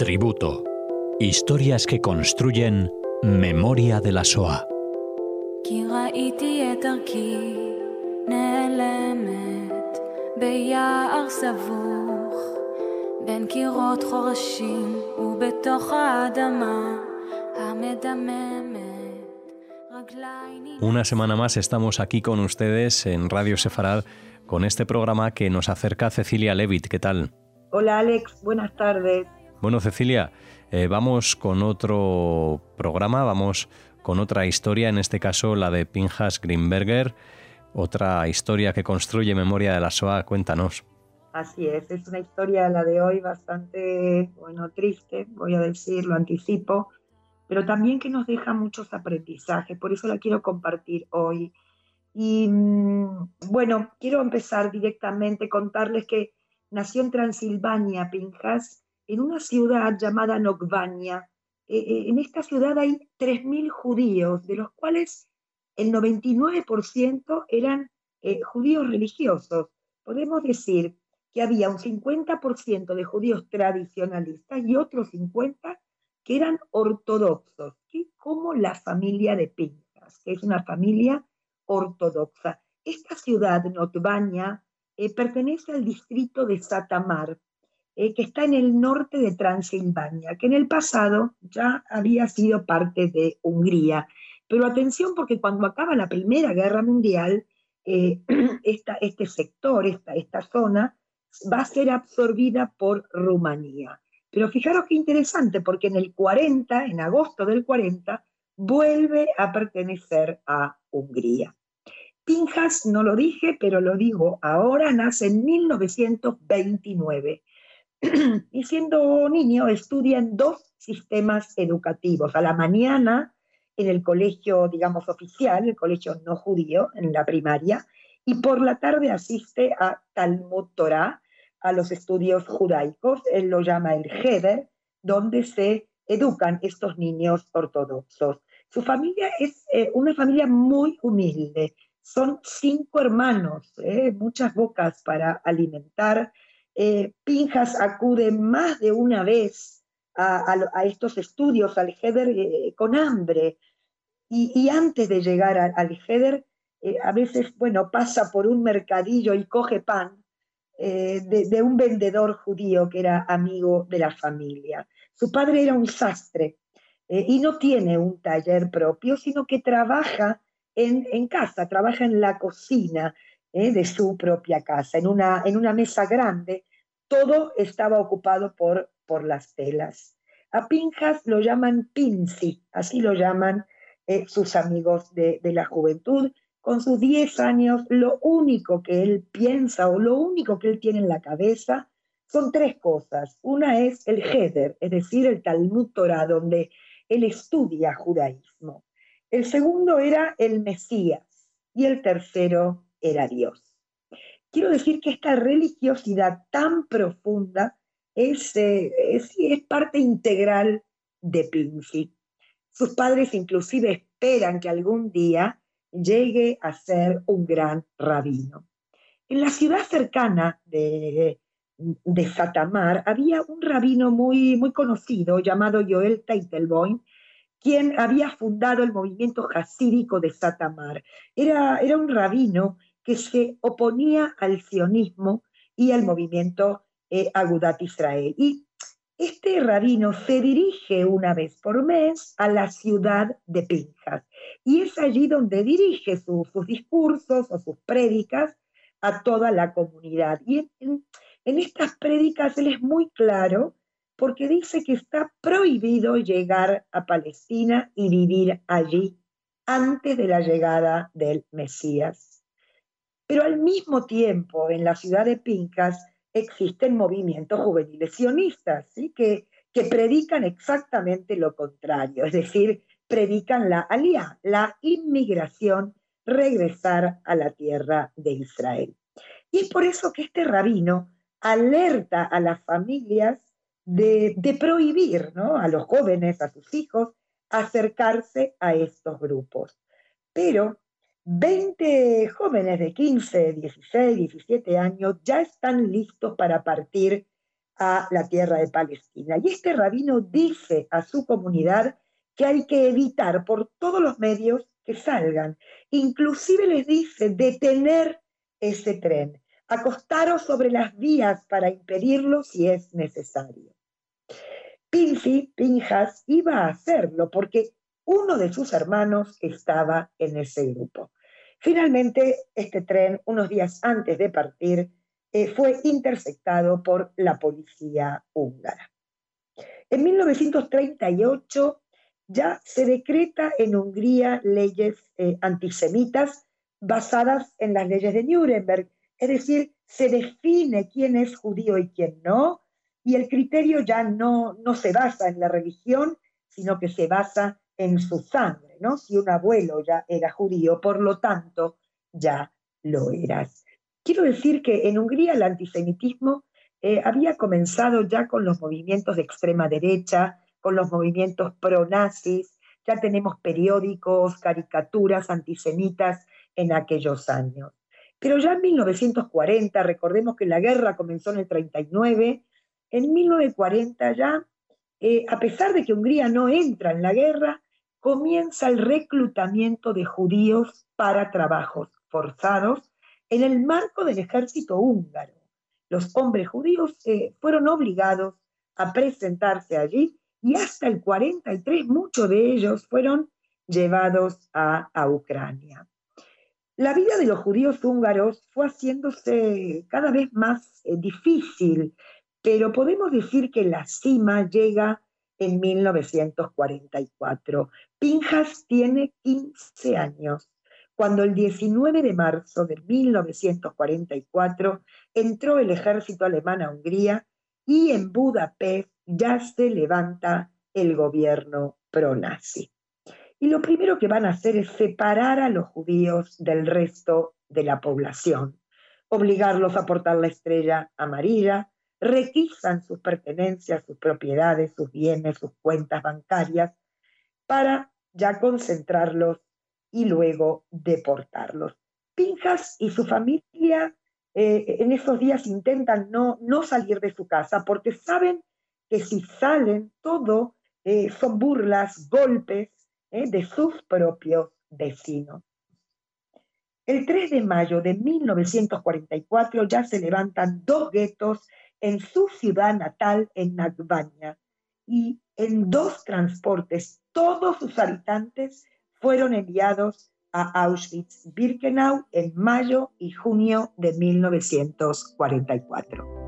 Tributo. Historias que construyen memoria de la SOA. Una semana más estamos aquí con ustedes en Radio Sefarad con este programa que nos acerca Cecilia Levitt. ¿Qué tal? Hola Alex, buenas tardes. Bueno, Cecilia, eh, vamos con otro programa, vamos con otra historia, en este caso la de Pinjas Greenberger, otra historia que construye memoria de la SOA. Cuéntanos. Así es, es una historia la de hoy bastante, bueno, triste, voy a decir, lo anticipo, pero también que nos deja muchos aprendizajes, por eso la quiero compartir hoy. Y mm, bueno, quiero empezar directamente, contarles que nació en Transilvania, Pinjas, en una ciudad llamada Nokvania. Eh, eh, en esta ciudad hay 3.000 judíos, de los cuales el 99% eran eh, judíos religiosos. Podemos decir que había un 50% de judíos tradicionalistas y otros 50% que eran ortodoxos, como la familia de Pintas, que es una familia ortodoxa. Esta ciudad, Notvania, pertenece al distrito de Satamar, eh, que está en el norte de Transilvania, que en el pasado ya había sido parte de Hungría. Pero atención porque cuando acaba la Primera Guerra Mundial, eh, este sector, esta, esta zona, va a ser absorbida por Rumanía. Pero fijaros qué interesante, porque en el 40, en agosto del 40, vuelve a pertenecer a Hungría. Pinjas, no lo dije, pero lo digo ahora, nace en 1929 y siendo niño estudia en dos sistemas educativos. A la mañana en el colegio, digamos, oficial, el colegio no judío, en la primaria, y por la tarde asiste a Talmud Torah, a los estudios judaicos, él lo llama el Heder, donde se educan estos niños ortodoxos. Su familia es eh, una familia muy humilde, son cinco hermanos, eh, muchas bocas para alimentar, eh, Pinjas acude más de una vez a, estos estudios al Heder eh, con hambre. Y, antes de llegar al Heder, eh, a veces, bueno, pasa por un mercadillo y coge pan de, un vendedor judío que era amigo de la familia. Su padre era un sastre y no tiene un taller propio, sino que trabaja en, casa, trabaja en la cocina, ¿eh? de su propia casa, en una, en una mesa grande. Todo estaba ocupado por, por las telas. A Pinjas lo llaman Pinci, así lo llaman eh, sus amigos de, de, la juventud. Con sus 10 años, lo único que él piensa o lo único que él tiene en la cabeza son tres cosas. Una es el Heder, es decir, el Talmud Torah, donde él estudia judaísmo. El segundo era el Mesías y el tercero era Dios. Quiero decir que esta religiosidad tan profunda es, eh, es, parte integral de Pinci. Sus padres inclusive esperan que algún día llegue a ser un gran rabino. En la ciudad cercana de, de Satamar había un rabino muy, muy conocido llamado Joel Teitelboim, quien había fundado el movimiento jasídico de Satamar. Era, era un rabino que se oponía al sionismo y al movimiento eh, Agudat Israel. Y este rabino se dirige una vez por mes a la ciudad de Pinjas y es allí donde dirige sus discursos o sus prédicas a toda la comunidad. Y en, estas prédicas él es muy claro porque dice que está prohibido llegar a Palestina y vivir allí antes de la llegada del Mesías. Pero al mismo tiempo, en la ciudad de Pincas existen movimientos juveniles sionistas, ¿sí? que, que predican exactamente lo contrario, es decir, predican la alía, la inmigración, regresar a la tierra de Israel. Y es por eso que este rabino alerta a las familias de, prohibir ¿no? a los jóvenes, a sus hijos, acercarse a estos grupos. Pero 20 jóvenes de 15, 16, 17 años ya están listos para partir a la tierra de Palestina. Y este rabino dice a su comunidad que hay que evitar por todos los medios que salgan. Inclusive les dice detener ese tren, acostaros sobre las vías para impedirlo si es necesario. Pinfi, Pinjas, iba a hacerlo porque uno de sus hermanos estaba en ese grupo. Finalmente, este tren, unos días antes de partir, eh, fue interceptado por la policía húngara. En 1938 ya se decreta en Hungría leyes eh, antisemitas basadas en las leyes de Nuremberg, es decir, se define quién es judío y quién no, y el criterio ya no, no se basa en la religión, sino que se basa en su sangre, ¿no? Si un abuelo ya era judío, por lo tanto, ya lo eras. Quiero decir que en Hungría el antisemitismo eh, había comenzado ya con los movimientos de extrema derecha, con los movimientos pro-nazis, ya tenemos periódicos, caricaturas antisemitas en aquellos años. Pero ya en 1940, recordemos que la guerra comenzó en el 39, en 1940 ya, eh, a pesar de que Hungría no entra en la guerra, comienza el reclutamiento de judíos para trabajos forzados en el marco del ejército húngaro. Los hombres judíos eh, fueron obligados a presentarse allí y hasta el 43 muchos de ellos fueron llevados a, Ucrania. La vida de los judíos húngaros fue haciéndose cada vez más eh, difícil, pero podemos decir que la cima llega en 1944. Pinjas tiene 15 años, cuando el 19 de marzo de 1944 entró el ejército alemán a Hungría y en Budapest ya se levanta el gobierno pro-nazi. Y lo primero que van a hacer es separar a los judíos del resto de la población, obligarlos a portar la estrella amarilla, requisan sus pertenencias, sus propiedades, sus bienes, sus cuentas bancarias, para ya concentrarlos y luego deportarlos. Pinjas y su familia eh, en esos días intentan no, no salir de su casa porque saben que si salen todo eh, son burlas, golpes, ¿eh? de sus propios vecinos. El 3 de mayo de 1944 ya se levantan dos guetos en su ciudad natal, en Nagbaña, y en dos transportes todos sus habitantes fueron enviados a Auschwitz-Birkenau en mayo y junio de 1944.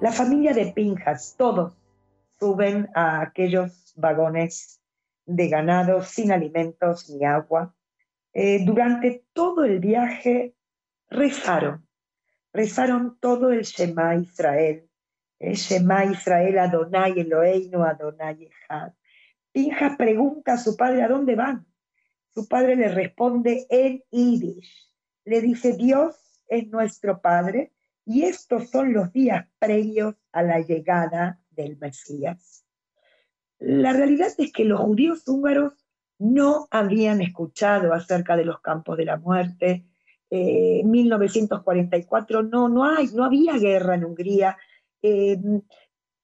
La familia de Pinjas, todos suben a aquellos vagones de ganado sin alimentos ni agua. Eh, durante todo el viaje rezaron, rezaron todo el Shema Israel, el Shema Israel Adonai Eloheinu Adonai Echad. Pinjas pregunta a su padre a dónde van. Su padre le responde en Yiddish. Le dice, Dios es nuestro Padre y estos son los días previos a la llegada del Mesías. La realidad es que los judíos húngaros no habían escuchado acerca de los campos de la muerte. Eh, en 1944 no, no, hay, no había guerra en Hungría. Eh,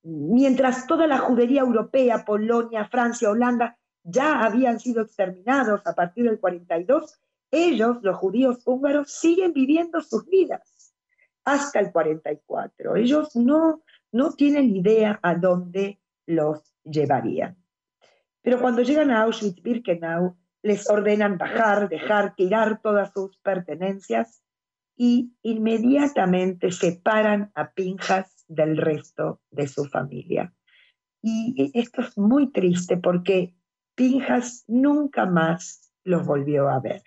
mientras toda la judería europea, Polonia, Francia, Holanda, ya habían sido exterminados a partir del 42, ellos, los judíos húngaros, siguen viviendo sus vidas hasta el 44. Ellos no, no tienen idea a dónde los llevarían. Pero cuando llegan a Auschwitz-Birkenau, les ordenan bajar, dejar, tirar todas sus pertenencias y inmediatamente separan a Pinjas del resto de su familia. Y esto es muy triste porque Pinjas nunca más los volvió a ver.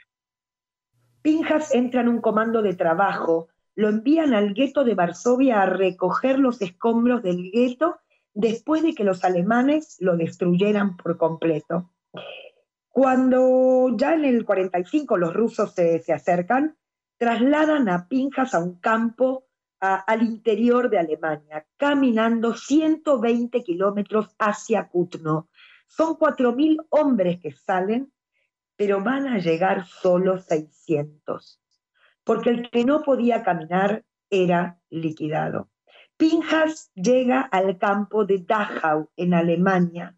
Pinjas entra en un comando de trabajo lo envían al gueto de Varsovia a recoger los escombros del gueto después de que los alemanes lo destruyeran por completo. Cuando ya en el 45 los rusos se, acercan, trasladan a Pinjas a un campo al interior de Alemania, caminando 120 kilómetros hacia Kutno. Son 4.000 hombres que salen, pero van a llegar solo 600, porque el que no podía caminar era liquidado. Pinjas llega al campo de Dachau, en Alemania,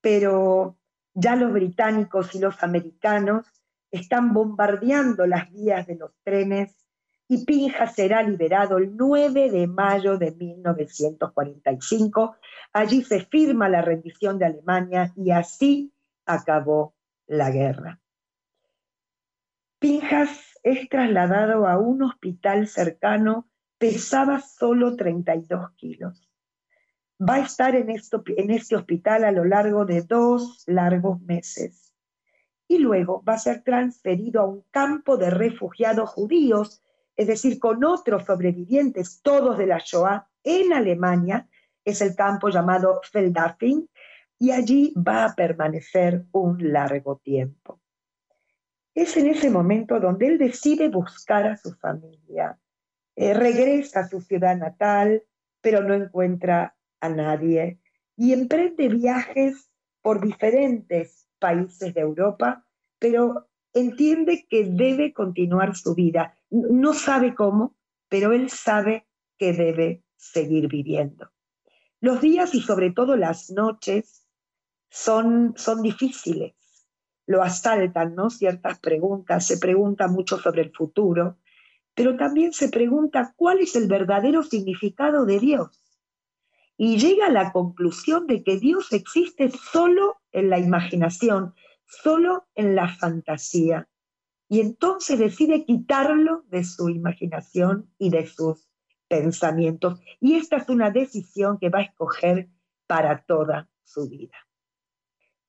pero ya los británicos y los americanos están bombardeando las vías de los trenes y Pinjas será liberado el 9 de mayo de 1945. Allí se firma la rendición de Alemania y así acabó la guerra. Pinjas es trasladado a un hospital cercano, pesaba solo 32 kilos. Va a estar en, esto, en este hospital a lo largo de dos largos meses. Y luego va a ser transferido a un campo de refugiados judíos, es decir, con otros sobrevivientes, todos de la Shoah, en Alemania, es el campo llamado Feldafing, y allí va a permanecer un largo tiempo. Es en ese momento donde él decide buscar a su familia. Eh, regresa a su ciudad natal, pero no encuentra a nadie y emprende viajes por diferentes países de Europa, pero entiende que debe continuar su vida. No sabe cómo, pero él sabe que debe seguir viviendo. Los días y sobre todo las noches son, son difíciles. Lo asaltan, ¿no? Ciertas preguntas, se pregunta mucho sobre el futuro, pero también se pregunta cuál es el verdadero significado de Dios. Y llega a la conclusión de que Dios existe solo en la imaginación, solo en la fantasía. Y entonces decide quitarlo de su imaginación y de sus pensamientos. Y esta es una decisión que va a escoger para toda su vida.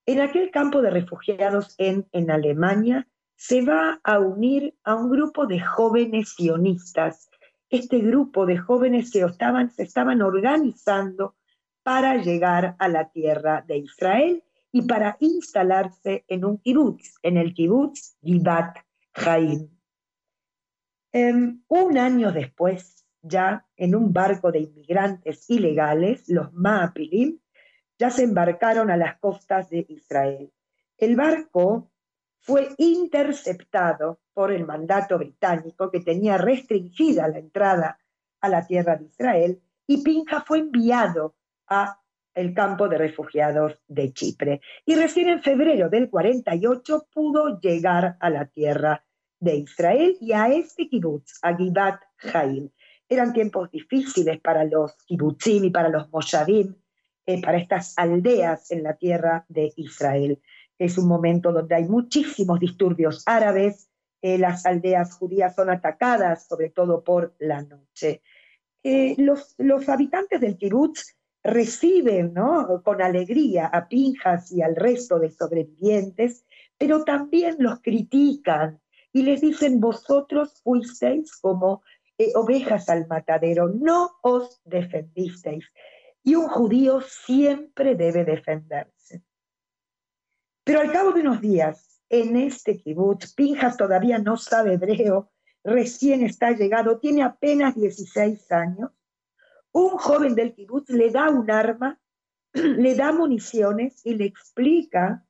En aquel campo de refugiados en, en Alemania se va a unir a un grupo de jóvenes sionistas. Este grupo de jóvenes se estaban, se estaban organizando para llegar a la tierra de Israel y para instalarse en un kibutz, en el kibutz Givat Haim. Em, un año después, ya en un barco de inmigrantes ilegales, los Maapilim, ya se embarcaron a las costas de Israel. El barco fue interceptado por el mandato británico que tenía restringida la entrada a la tierra de Israel y Pinja fue enviado a el campo de refugiados de Chipre. Y recién en febrero del 48 pudo llegar a la tierra de Israel y a este kibutz, a Givat Jaim. Eran tiempos difíciles para los kibutzim y para los moshavim, eh, para estas aldeas en la tierra de Israel. Es un momento donde hay muchísimos disturbios árabes, eh, las aldeas judías son atacadas, sobre todo por la noche. Eh, los, habitantes del kibutz reciben ¿no? con alegría a Pinjas y al resto de sobrevivientes, pero también los critican y les dicen, vosotros fuisteis como eh, ovejas al matadero, no os defendisteis. Y un judío siempre debe defenderse. Pero al cabo de unos días, en este kibutz, Pinjas todavía no sabe hebreo, recién está llegado, tiene apenas 16 años, un joven del kibutz le da un arma, le da municiones y le explica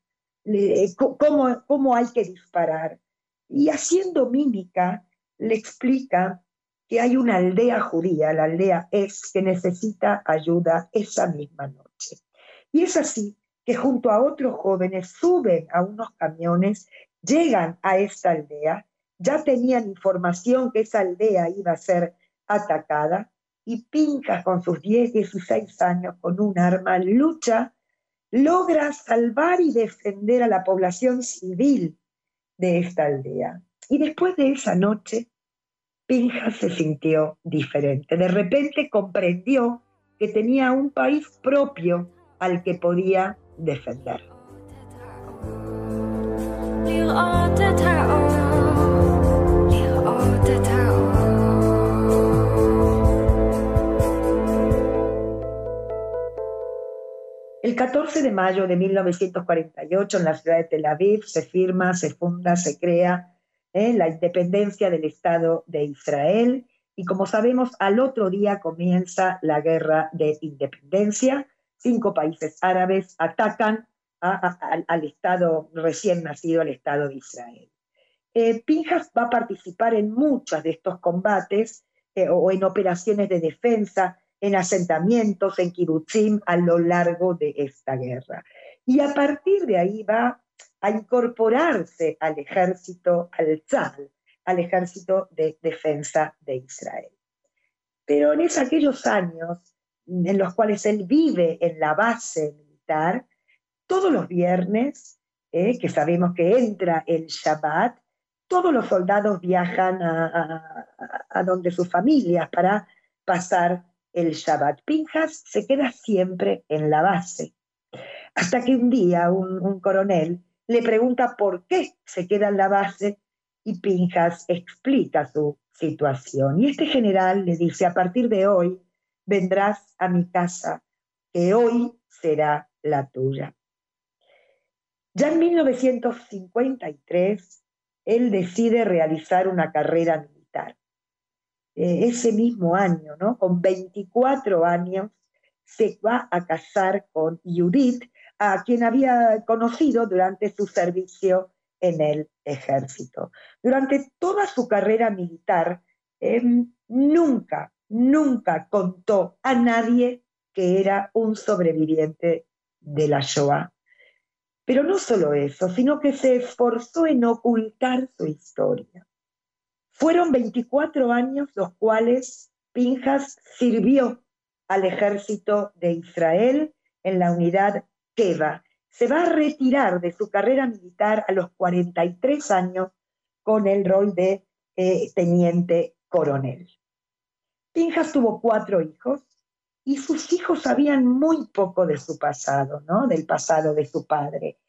cómo, cómo hay que disparar. Y haciendo mímica, le explica que hay una aldea judía, la aldea es, que necesita ayuda esa misma noche. Y es así que junto a otros jóvenes suben a unos camiones, llegan a esta aldea, ya tenían información que esa aldea iba a ser atacada, y Pinca con sus 10, 16 años con un arma lucha, logra salvar y defender a la población civil de esta aldea. Y después de esa noche, Pinja se sintió diferente. De repente comprendió que tenía un país propio al que podía defender. El 14 de mayo de 1948 en la ciudad de Tel Aviv se firma, se funda, se crea eh, la independencia del Estado de Israel y como sabemos, al otro día comienza la guerra de independencia. Cinco países árabes atacan al Estado recién nacido, al Estado de Israel. Eh, Pinjas va a participar en muchos de estos combates eh, o en operaciones de defensa, en asentamientos, en kibutzim a lo largo de esta guerra. Y a partir de ahí va a incorporarse al ejército, al Tzal, al ejército de defensa de Israel. Pero en esos, aquellos años en los cuales él vive en la base militar, todos los viernes, eh, que sabemos que entra el Shabbat, todos los soldados viajan a, donde sus familias para pasar el Shabbat. Pinjas se queda siempre en la base. Hasta que un día un, coronel le pregunta por qué se queda en la base y Pinjas explica su situación. Y este general le dice, a partir de hoy vendrás a mi casa, que hoy será la tuya. Ya en 1953, él decide realizar una carrera militar. Eh, ese mismo año, ¿no? con 24 años, se va a casar con Judith, a quien había conocido durante su servicio en el ejército. Durante toda su carrera militar, em, nunca, nunca contó a nadie que era un sobreviviente de la Shoah. Pero no solo eso, sino que se esforzó en ocultar su historia. Fueron 24 años los cuales Pinjas sirvió al ejército de Israel en la unidad Keva. Se va a retirar de su carrera militar a los 43 años con el rol de eh, teniente coronel. Pinjas tuvo cuatro hijos y sus hijos sabían muy poco de su pasado, ¿no? del pasado de su padre.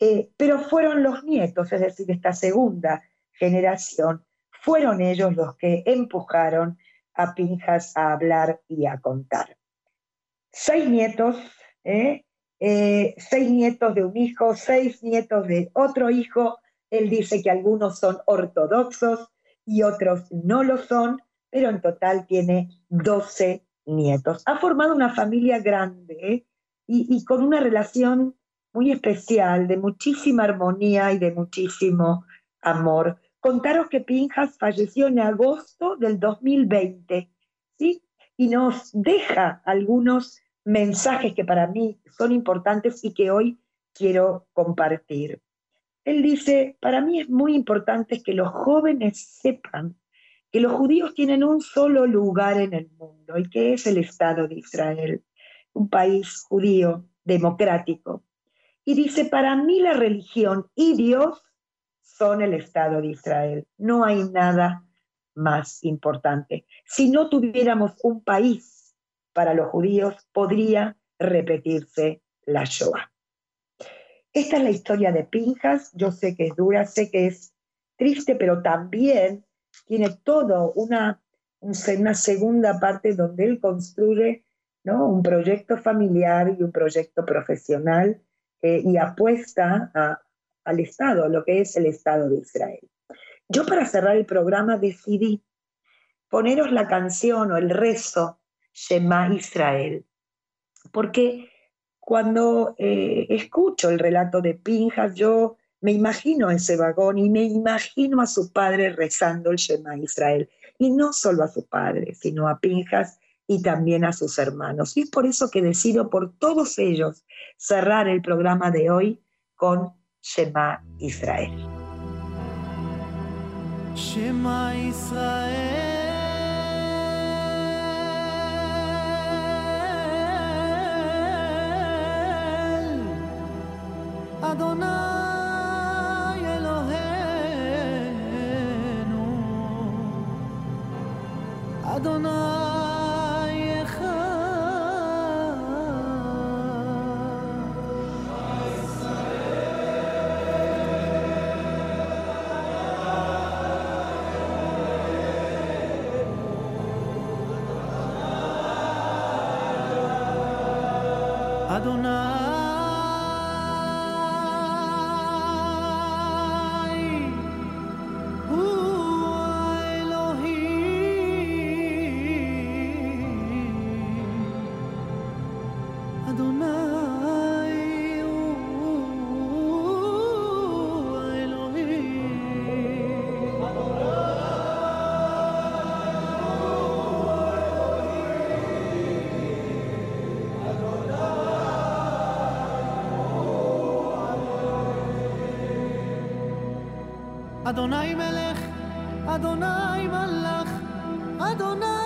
Eh, pero fueron los nietos, es decir, esta segunda generación, fueron ellos los que empujaron a Pinjas a hablar y a contar. Seis nietos, ¿eh? Eh, seis nietos de un hijo, seis nietos de otro hijo. Él dice que algunos son ortodoxos y otros no lo son, pero en total tiene doce nietos. Ha formado una familia grande ¿eh? y, con una relación muy especial, de muchísima armonía y de muchísimo amor. Contaros que Pinjas falleció en agosto del 2020, ¿sí? Y nos deja algunos mensajes que para mí son importantes y que hoy quiero compartir. Él dice, para mí es muy importante que los jóvenes sepan que los judíos tienen un solo lugar en el mundo y que es el Estado de Israel, un país judío democrático. Y dice, para mí la religión y Dios son el Estado de Israel. No hay nada más importante. Si no tuviéramos un país para los judíos, podría repetirse la Shoah. Esta es la historia de Pinjas. Yo sé que es dura, sé que es triste, pero también tiene todo una, una segunda parte donde él construye ¿no? un proyecto familiar y un proyecto profesional eh, y apuesta al Estado, lo que es el Estado de Israel. Yo para cerrar el programa decidí poneros la canción o el rezo Shema Israel, porque cuando eh, escucho el relato de Pinjas, yo me imagino ese vagón y me imagino a su padre rezando el Shema Israel. Y no solo a su padre, sino a Pinjas y también a sus hermanos. Y es por eso que decido por todos ellos cerrar el programa de hoy con Shema Israel. Shema Israel. Adonai Eloheinu. Adonai. אדוני מלך, אדוני מלך, אדוני